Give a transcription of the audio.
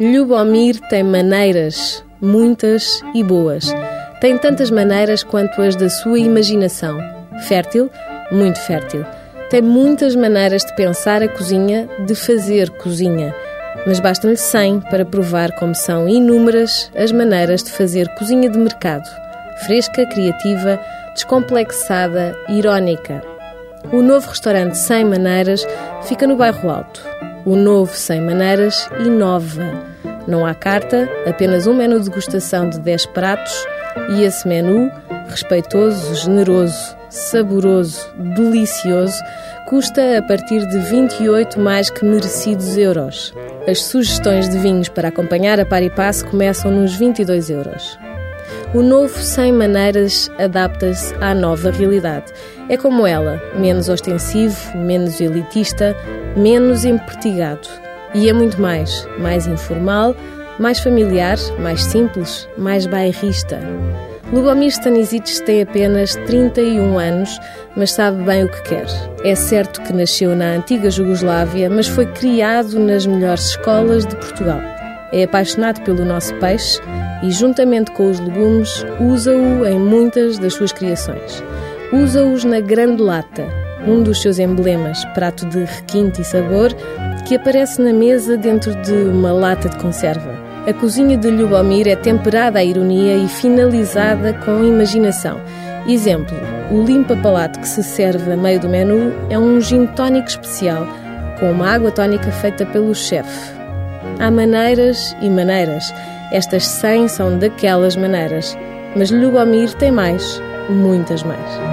Lubomir tem maneiras, muitas e boas. Tem tantas maneiras quanto as da sua imaginação. Fértil, muito fértil. Tem muitas maneiras de pensar a cozinha, de fazer cozinha. Mas bastam-lhe 100 para provar como são inúmeras as maneiras de fazer cozinha de mercado. Fresca, criativa, descomplexada, irónica. O novo restaurante Sem Maneiras fica no bairro Alto. O novo Sem Maneiras inova. Não há carta, apenas um menu de degustação de 10 pratos e esse menu, respeitoso, generoso, saboroso, delicioso, custa a partir de 28 mais que merecidos euros. As sugestões de vinhos para acompanhar a par e passo começam nos 22 euros. O novo Sem Maneiras adapta-se à nova realidade. É como ela, menos ostensivo, menos elitista, menos empertigado. E é muito mais, mais informal, mais familiar, mais simples, mais bairrista. Lubomir Stanisic tem apenas 31 anos, mas sabe bem o que quer. É certo que nasceu na antiga Jugoslávia, mas foi criado nas melhores escolas de Portugal. É apaixonado pelo nosso peixe e, juntamente com os legumes, usa-o em muitas das suas criações. Usa-os na grande lata, um dos seus emblemas, prato de requinte e sabor, que aparece na mesa dentro de uma lata de conserva. A cozinha de Lubomir é temperada à ironia e finalizada com imaginação. Exemplo, o limpa-palato que se serve a meio do menu é um gin tónico especial, com uma água tónica feita pelo chefe. Há maneiras e maneiras. Estas 100 são daquelas maneiras. Mas Lubomir tem mais, muitas mais.